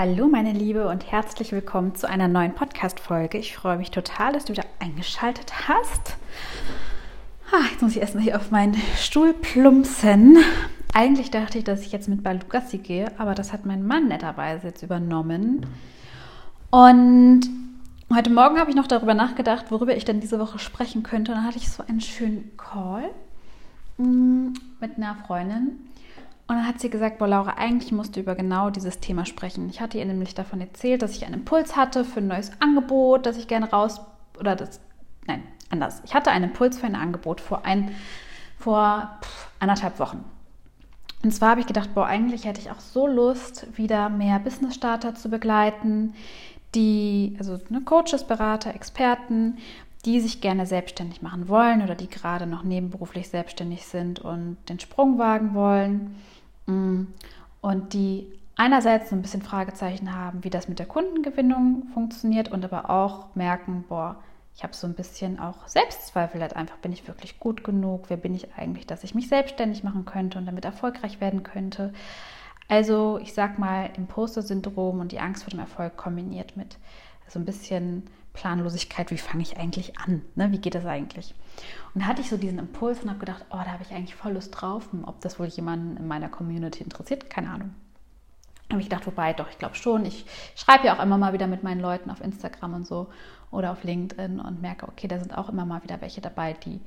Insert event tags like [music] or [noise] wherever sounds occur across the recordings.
Hallo meine Liebe und herzlich willkommen zu einer neuen Podcast-Folge. Ich freue mich total, dass du wieder eingeschaltet hast. Ah, jetzt muss ich erstmal hier auf meinen Stuhl plumpsen. Eigentlich dachte ich, dass ich jetzt mit Balugassi gehe, aber das hat mein Mann netterweise jetzt übernommen. Und heute Morgen habe ich noch darüber nachgedacht, worüber ich denn diese Woche sprechen könnte. Und dann hatte ich so einen schönen Call mm, mit einer Freundin. Und dann hat sie gesagt, boah Laura, eigentlich musst du über genau dieses Thema sprechen. Ich hatte ihr nämlich davon erzählt, dass ich einen Impuls hatte für ein neues Angebot, dass ich gerne raus, oder das, nein, anders. Ich hatte einen Impuls für ein Angebot vor, ein, vor pff, anderthalb Wochen. Und zwar habe ich gedacht, boah, eigentlich hätte ich auch so Lust, wieder mehr Business-Starter zu begleiten, die, also ne, Coaches, Berater, Experten, die sich gerne selbstständig machen wollen oder die gerade noch nebenberuflich selbstständig sind und den Sprung wagen wollen. Und die einerseits so ein bisschen Fragezeichen haben, wie das mit der Kundengewinnung funktioniert und aber auch merken, boah, ich habe so ein bisschen auch Selbstzweifel halt einfach, bin ich wirklich gut genug? Wer bin ich eigentlich, dass ich mich selbstständig machen könnte und damit erfolgreich werden könnte? Also ich sag mal, Imposter-Syndrom und die Angst vor dem Erfolg kombiniert mit so ein bisschen Planlosigkeit, wie fange ich eigentlich an? Ne? Wie geht das eigentlich? Und da hatte ich so diesen Impuls und habe gedacht, oh, da habe ich eigentlich voll Lust drauf. Ob das wohl jemanden in meiner Community interessiert, keine Ahnung. Da habe ich gedacht, wobei, doch, ich glaube schon. Ich schreibe ja auch immer mal wieder mit meinen Leuten auf Instagram und so oder auf LinkedIn und merke, okay, da sind auch immer mal wieder welche dabei, die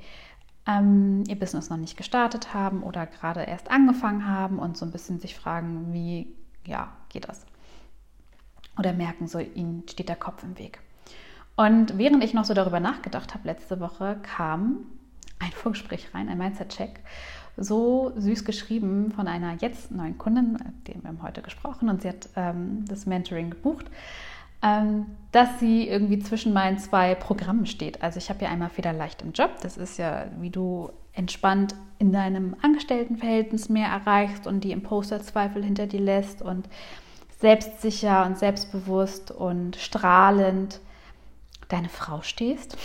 ähm, ihr Business noch nicht gestartet haben oder gerade erst angefangen haben und so ein bisschen sich fragen, wie, ja, geht das? Oder merken, so ihnen steht der Kopf im Weg. Und während ich noch so darüber nachgedacht habe, letzte Woche kam ein Vorgespräch rein, ein Mindset-Check, so süß geschrieben von einer jetzt neuen Kundin, dem wir haben heute gesprochen, und sie hat ähm, das Mentoring gebucht, ähm, dass sie irgendwie zwischen meinen zwei Programmen steht. Also ich habe ja einmal Federleicht im Job, das ist ja, wie du entspannt in deinem Angestelltenverhältnis mehr erreichst und die Imposter-Zweifel hinter dir lässt und selbstsicher und selbstbewusst und strahlend deine Frau stehst,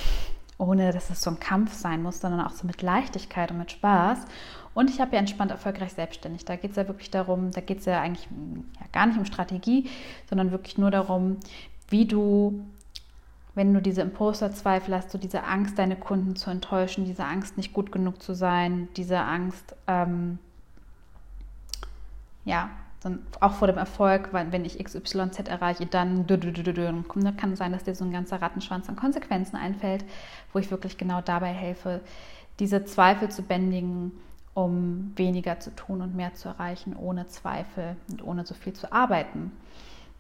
ohne dass es so ein Kampf sein muss, sondern auch so mit Leichtigkeit und mit Spaß. Und ich habe ja entspannt erfolgreich selbstständig. Da geht es ja wirklich darum, da geht es ja eigentlich ja, gar nicht um Strategie, sondern wirklich nur darum, wie du, wenn du diese Imposter-Zweifel hast, so diese Angst, deine Kunden zu enttäuschen, diese Angst, nicht gut genug zu sein, diese Angst, ähm, ja, dann auch vor dem Erfolg, weil wenn ich XYZ erreiche, dann, kann es sein, dass dir so ein ganzer Rattenschwanz an Konsequenzen einfällt, wo ich wirklich genau dabei helfe, diese Zweifel zu bändigen, um weniger zu tun und mehr zu erreichen, ohne Zweifel und ohne so viel zu arbeiten.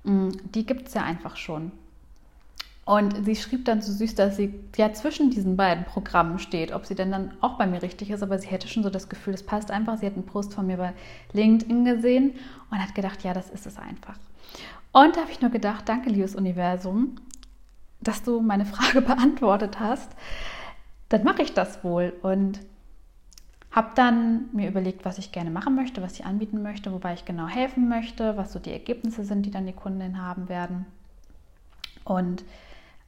Mm, die gibt es ja einfach schon. Und sie schrieb dann so süß, dass sie ja zwischen diesen beiden Programmen steht, ob sie denn dann auch bei mir richtig ist, aber sie hätte schon so das Gefühl, es passt einfach. Sie hat einen Post von mir bei LinkedIn gesehen und hat gedacht, ja, das ist es einfach. Und da habe ich nur gedacht, danke, liebes Universum, dass du meine Frage [laughs] beantwortet hast. Dann mache ich das wohl und habe dann mir überlegt, was ich gerne machen möchte, was ich anbieten möchte, wobei ich genau helfen möchte, was so die Ergebnisse sind, die dann die Kunden haben werden. Und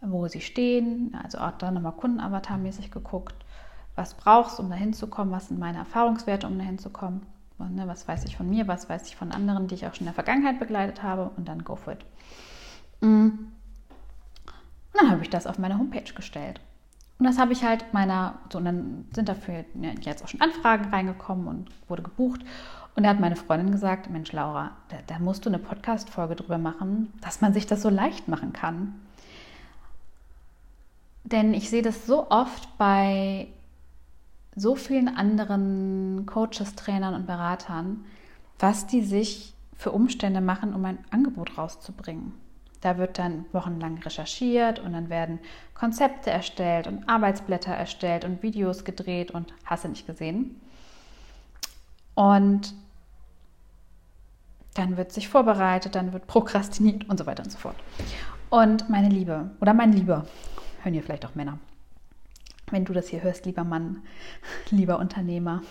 wo sie stehen, also auch da nochmal Kundenavatar-mäßig geguckt, was brauchst, du, um dahin zu kommen, was sind meine Erfahrungswerte, um dahin zu kommen, ne, was weiß ich von mir, was weiß ich von anderen, die ich auch schon in der Vergangenheit begleitet habe und dann go for it. Mm. Und dann habe ich das auf meine Homepage gestellt. Und das habe ich halt meiner, so, und dann sind dafür jetzt auch schon Anfragen reingekommen und wurde gebucht. Und da hat meine Freundin gesagt, Mensch Laura, da, da musst du eine Podcast-Folge drüber machen, dass man sich das so leicht machen kann. Denn ich sehe das so oft bei so vielen anderen Coaches, Trainern und Beratern, was die sich für Umstände machen, um ein Angebot rauszubringen. Da wird dann wochenlang recherchiert und dann werden Konzepte erstellt und Arbeitsblätter erstellt und Videos gedreht und hast du nicht gesehen. Und dann wird sich vorbereitet, dann wird prokrastiniert und so weiter und so fort. Und meine Liebe oder mein Lieber, hören hier vielleicht auch Männer. Wenn du das hier hörst, lieber Mann, [laughs] lieber Unternehmer,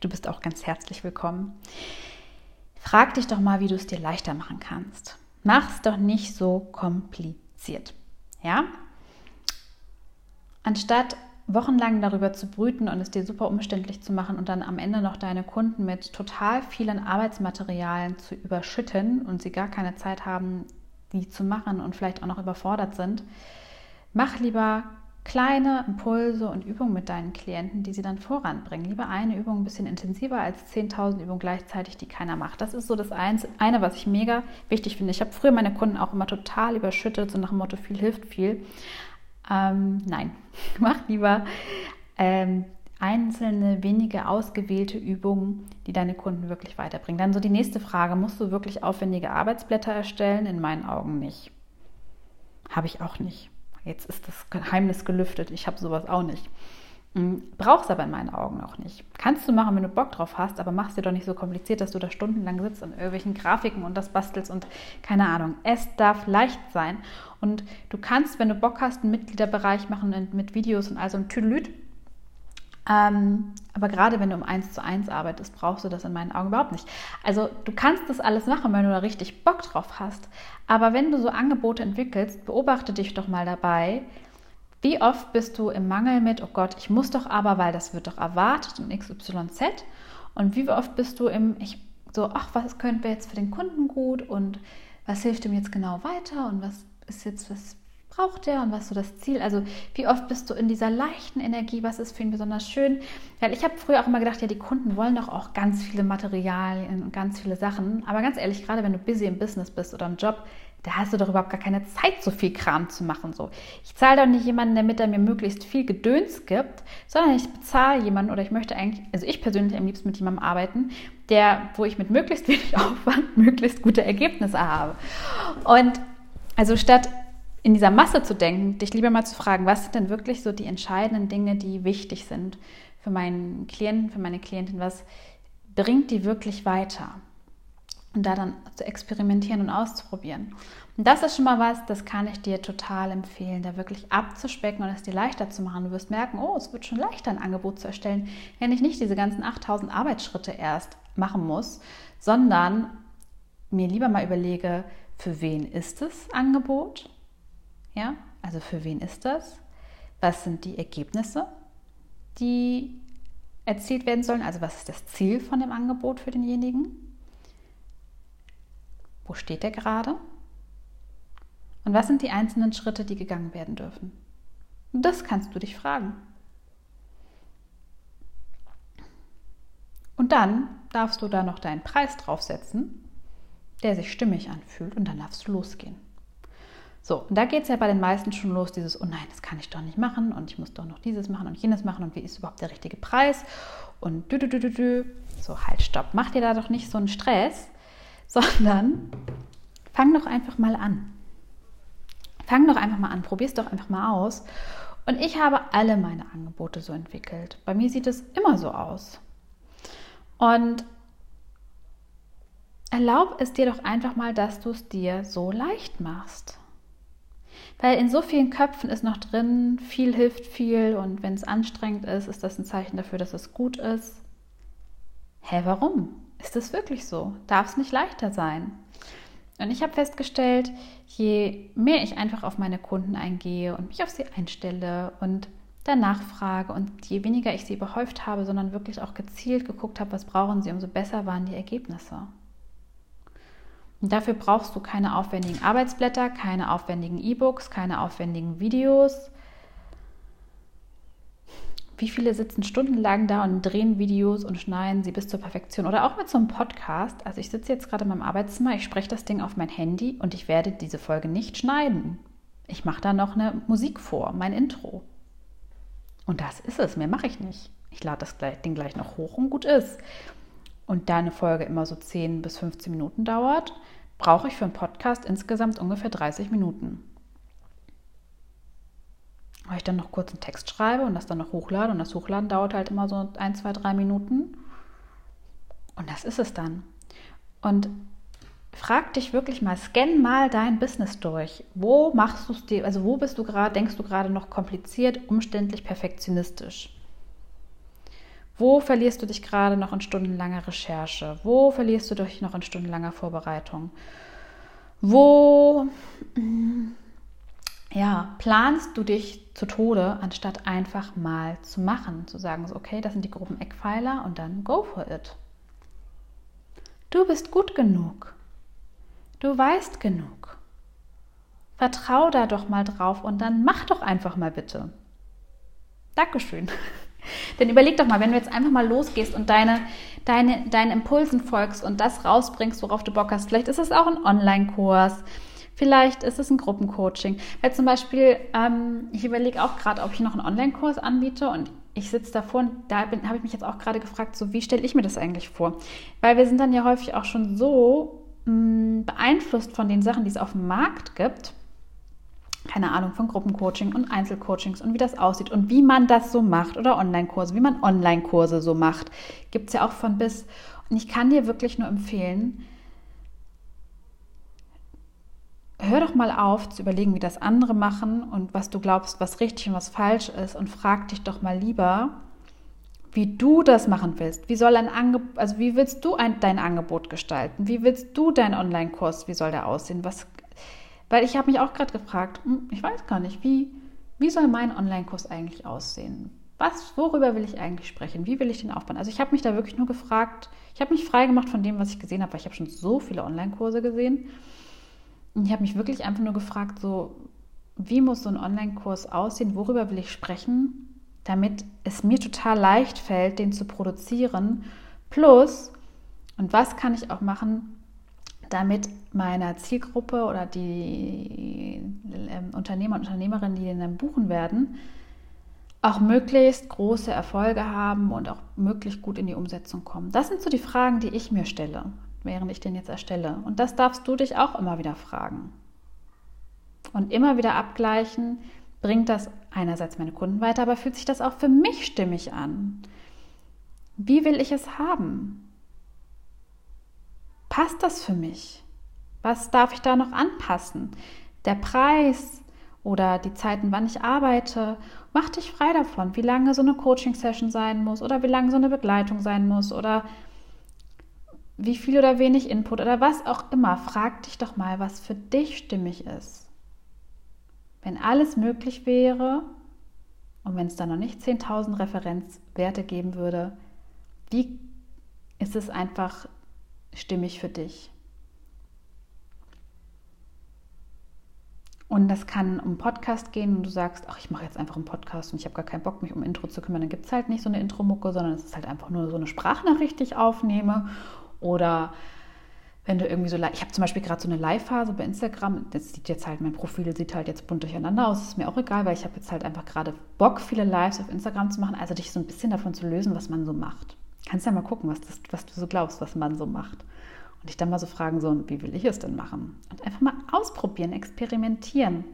du bist auch ganz herzlich willkommen. Frag dich doch mal, wie du es dir leichter machen kannst. Mach es doch nicht so kompliziert. Ja? Anstatt wochenlang darüber zu brüten und es dir super umständlich zu machen und dann am Ende noch deine Kunden mit total vielen Arbeitsmaterialien zu überschütten und sie gar keine Zeit haben, die zu machen und vielleicht auch noch überfordert sind, mach lieber kleine Impulse und Übungen mit deinen Klienten, die sie dann voranbringen. Lieber eine Übung ein bisschen intensiver als 10.000 Übungen gleichzeitig, die keiner macht. Das ist so das eine, was ich mega wichtig finde. Ich habe früher meine Kunden auch immer total überschüttet, so nach dem Motto, viel hilft viel. Ähm, nein, [laughs] mach lieber ähm, einzelne, wenige ausgewählte Übungen, die deine Kunden wirklich weiterbringen. Dann so die nächste Frage, musst du wirklich aufwendige Arbeitsblätter erstellen? In meinen Augen nicht. Habe ich auch nicht. Jetzt ist das Geheimnis gelüftet. Ich habe sowas auch nicht. Hm, brauchst aber in meinen Augen auch nicht. Kannst du machen, wenn du Bock drauf hast, aber mach es dir doch nicht so kompliziert, dass du da stundenlang sitzt an irgendwelchen Grafiken und das bastelst und keine Ahnung. Es darf leicht sein. Und du kannst, wenn du Bock hast, einen Mitgliederbereich machen mit Videos und also ein Tüdelüt. Ähm, aber gerade wenn du um eins zu eins arbeitest, brauchst du das in meinen Augen überhaupt nicht. Also du kannst das alles machen, wenn du da richtig Bock drauf hast. Aber wenn du so Angebote entwickelst, beobachte dich doch mal dabei, wie oft bist du im Mangel mit, oh Gott, ich muss doch aber, weil das wird doch erwartet in XYZ. Und wie oft bist du im, ich, so, ach, was könnte jetzt für den Kunden gut und was hilft ihm jetzt genau weiter und was ist jetzt, was braucht er und was so das Ziel? Also wie oft bist du in dieser leichten Energie, was ist für ihn besonders schön? Weil ich habe früher auch immer gedacht, ja, die Kunden wollen doch auch ganz viele Materialien und ganz viele Sachen. Aber ganz ehrlich, gerade wenn du busy im Business bist oder im Job, da hast du doch überhaupt gar keine Zeit, so viel Kram zu machen. So. Ich zahle doch nicht jemanden, damit er mir möglichst viel Gedöns gibt, sondern ich bezahle jemanden oder ich möchte eigentlich, also ich persönlich am liebsten mit jemandem arbeiten, der, wo ich mit möglichst wenig [laughs] Aufwand möglichst gute Ergebnisse habe. Und also statt in dieser Masse zu denken, dich lieber mal zu fragen, was sind denn wirklich so die entscheidenden Dinge, die wichtig sind für meinen Klienten, für meine Klientin, was bringt die wirklich weiter? und da dann zu experimentieren und auszuprobieren. Und das ist schon mal was, das kann ich dir total empfehlen, da wirklich abzuspecken und es dir leichter zu machen. Du wirst merken, oh, es wird schon leichter, ein Angebot zu erstellen, wenn ich nicht diese ganzen 8000 Arbeitsschritte erst machen muss, sondern mir lieber mal überlege, für wen ist das Angebot? Ja, also für wen ist das? Was sind die Ergebnisse, die erzielt werden sollen? Also was ist das Ziel von dem Angebot für denjenigen? Wo steht er gerade? Und was sind die einzelnen Schritte, die gegangen werden dürfen? Und das kannst du dich fragen. Und dann darfst du da noch deinen Preis draufsetzen, der sich stimmig anfühlt, und dann darfst du losgehen. So, und da geht es ja bei den meisten schon los, dieses, oh nein, das kann ich doch nicht machen und ich muss doch noch dieses machen und jenes machen und wie ist überhaupt der richtige Preis und dü, dü, dü, dü, dü. So, halt, stopp, mach dir da doch nicht so einen Stress, [laughs] sondern fang doch einfach mal an. Fang doch einfach mal an, probier es doch einfach mal aus. Und ich habe alle meine Angebote so entwickelt. Bei mir sieht es immer so aus. Und erlaub es dir doch einfach mal, dass du es dir so leicht machst. Weil in so vielen Köpfen ist noch drin, viel hilft viel und wenn es anstrengend ist, ist das ein Zeichen dafür, dass es gut ist. Hä, warum? Ist das wirklich so? Darf es nicht leichter sein? Und ich habe festgestellt, je mehr ich einfach auf meine Kunden eingehe und mich auf sie einstelle und danach frage und je weniger ich sie überhäuft habe, sondern wirklich auch gezielt geguckt habe, was brauchen sie, umso besser waren die Ergebnisse. Dafür brauchst du keine aufwendigen Arbeitsblätter, keine aufwendigen E-Books, keine aufwendigen Videos, wie viele sitzen stundenlang da und drehen Videos und schneiden sie bis zur Perfektion? Oder auch mit so einem Podcast. Also ich sitze jetzt gerade in meinem Arbeitszimmer, ich spreche das Ding auf mein Handy und ich werde diese Folge nicht schneiden. Ich mache da noch eine Musik vor, mein Intro. Und das ist es, mehr mache ich nicht. Ich lade das Ding gleich noch hoch und gut ist. Und da eine Folge immer so 10 bis 15 Minuten dauert, brauche ich für einen Podcast insgesamt ungefähr 30 Minuten weil ich dann noch kurz einen Text schreibe und das dann noch hochlade. Und das Hochladen dauert halt immer so ein, zwei, drei Minuten. Und das ist es dann. Und frag dich wirklich mal, scan mal dein Business durch. Wo machst du es dir, also wo bist du gerade, denkst du gerade noch kompliziert, umständlich, perfektionistisch? Wo verlierst du dich gerade noch in stundenlanger Recherche? Wo verlierst du dich noch in stundenlanger Vorbereitung? Wo ja, planst du dich zu Tode, anstatt einfach mal zu machen, zu sagen, okay, das sind die groben Eckpfeiler und dann go for it. Du bist gut genug. Du weißt genug. Vertrau da doch mal drauf und dann mach doch einfach mal bitte. Dankeschön. [laughs] Denn überleg doch mal, wenn du jetzt einfach mal losgehst und deine, deine, deinen Impulsen folgst und das rausbringst, worauf du Bock hast, vielleicht ist es auch ein Online-Kurs, Vielleicht ist es ein Gruppencoaching. Weil zum Beispiel, ähm, ich überlege auch gerade, ob ich noch einen Online-Kurs anbiete und ich sitze davor und da habe ich mich jetzt auch gerade gefragt, so wie stelle ich mir das eigentlich vor? Weil wir sind dann ja häufig auch schon so mh, mm, beeinflusst von den Sachen, die es auf dem Markt gibt. Keine Ahnung, von Gruppencoaching und Einzelcoachings und wie das aussieht und wie man das so macht oder Online-Kurse, wie man Online-Kurse so macht. Gibt es ja auch von bis. Und ich kann dir wirklich nur empfehlen, hör doch mal auf zu überlegen, wie das andere machen und was du glaubst, was richtig und was falsch ist und frag dich doch mal lieber, wie du das machen willst. Wie soll ein Angebot, also wie willst du ein, dein Angebot gestalten? Wie willst du deinen Online-Kurs, wie soll der aussehen? Was, weil ich habe mich auch gerade gefragt, hm, ich weiß gar nicht, wie, wie soll mein Online-Kurs eigentlich aussehen? Was, worüber will ich eigentlich sprechen? Wie will ich den aufbauen? Also ich habe mich da wirklich nur gefragt, ich habe mich frei gemacht von dem, was ich gesehen habe, weil ich habe schon so viele Online-Kurse gesehen und ich habe mich wirklich einfach nur gefragt, so, wie muss so ein Online-Kurs aussehen? Worüber will ich sprechen, damit es mir total leicht fällt, den zu produzieren? Plus, und was kann ich auch machen, damit meiner Zielgruppe oder die äh, Unternehmer und Unternehmerinnen, die den dann buchen werden, auch möglichst große Erfolge haben und auch möglichst gut in die Umsetzung kommen. Das sind so die Fragen, die ich mir stelle während ich den jetzt erstelle. Und das darfst du dich auch immer wieder fragen. Und immer wieder abgleichen, bringt das einerseits meine Kunden weiter, aber fühlt sich das auch für mich stimmig an? Wie will ich es haben? Passt das für mich? Was darf ich da noch anpassen? Der Preis oder die Zeiten, wann ich arbeite, mach dich frei davon, wie lange so eine Coaching-Session sein muss oder wie lange so eine Begleitung sein muss oder wie viel oder wenig Input oder was auch immer, frag dich doch mal, was für dich stimmig ist. Wenn alles möglich wäre und wenn es da noch nicht 10.000 Referenzwerte geben würde, wie ist es einfach stimmig für dich? Und das kann um Podcast gehen und du sagst, ach, ich mache jetzt einfach einen Podcast und ich habe gar keinen Bock, mich um Intro zu kümmern. Dann gibt es halt nicht so eine Intro-Mucke, sondern es ist halt einfach nur so eine Sprachnachricht, die ich aufnehme oder wenn du irgendwie so, ich habe zum Beispiel gerade so eine Live-Phase bei Instagram, das sieht jetzt halt, mein Profil sieht halt jetzt bunt durcheinander aus, ist mir auch egal, weil ich habe jetzt halt einfach gerade Bock, viele Lives auf Instagram zu machen, also dich so ein bisschen davon zu lösen, was man so macht. Kannst ja mal gucken, was, das, was du so glaubst, was man so macht. Und dich dann mal so fragen, so, wie will ich es denn machen? Und einfach mal ausprobieren, experimentieren.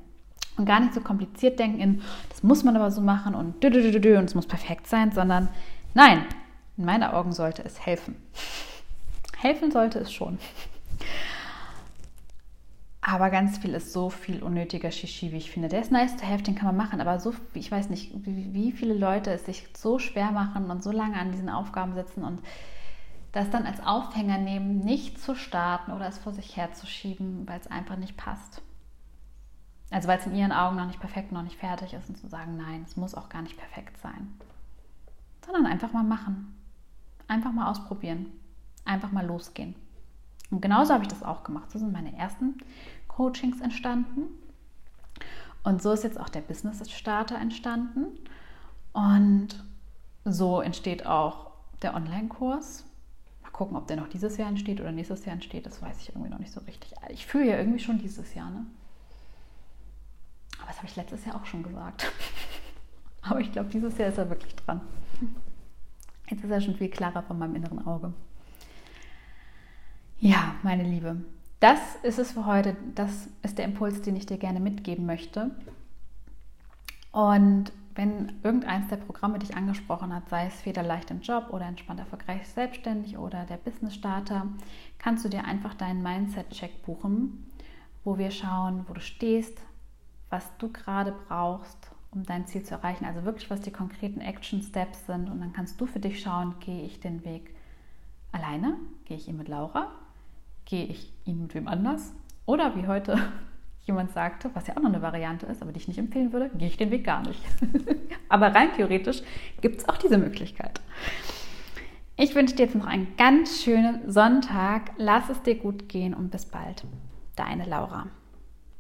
Und gar nicht so kompliziert denken in, das muss man aber so machen und dü, dü, dü, und es muss perfekt sein, sondern nein, in meinen Augen sollte es helfen. [laughs] Helfen sollte es schon. Aber ganz viel ist so viel unnötiger Shishi, wie ich finde. Der ist nice to have, den kann man machen, aber so, ich weiß nicht, wie viele Leute es sich so schwer machen und so lange an diesen Aufgaben sitzen und das dann als Aufhänger nehmen, nicht zu starten oder es vor sich herzuschieben, weil es einfach nicht passt. Also weil es in ihren Augen noch nicht perfekt, noch nicht fertig ist und zu sagen, nein, es muss auch gar nicht perfekt sein. Sondern einfach mal machen. Einfach mal ausprobieren einfach mal losgehen. Und genauso habe ich das auch gemacht. So sind meine ersten Coachings entstanden. Und so ist jetzt auch der Business Starter entstanden. Und so entsteht auch der Online-Kurs. Mal gucken, ob der noch dieses Jahr entsteht oder nächstes Jahr entsteht. Das weiß ich irgendwie noch nicht so richtig. Ich fühle ja irgendwie schon dieses Jahr. Ne? Aber das habe ich letztes Jahr auch schon gesagt. [laughs] Aber ich glaube, dieses Jahr ist er wirklich dran. Jetzt ist er schon viel klarer von meinem inneren Auge. Ja, meine Liebe, das ist es für heute. Das ist der Impuls, den ich dir gerne mitgeben möchte. Und wenn irgendeins der Programme dich angesprochen hat, sei es federleicht im Job oder entspannt erfolgreich selbstständig oder der Business Starter, kannst du dir einfach deinen Mindset-Check buchen, wo wir schauen, wo du stehst, was du gerade brauchst, um dein Ziel zu erreichen. Also wirklich, was die konkreten Action Steps sind. Und dann kannst du für dich schauen, gehe ich den Weg alleine, gehe ich ihn mit Laura gehe ich ihn mit wem anders? Oder wie heute, [laughs] jemand sagte, was ja auch noch eine Variante ist, aber die ich nicht empfehlen würde, gehe ich den Weg gar nicht. [laughs] aber rein theoretisch gibt es auch diese Möglichkeit. Ich wünsche dir jetzt noch einen ganz schönen Sonntag. Lass es dir gut gehen und bis bald. Deine Laura.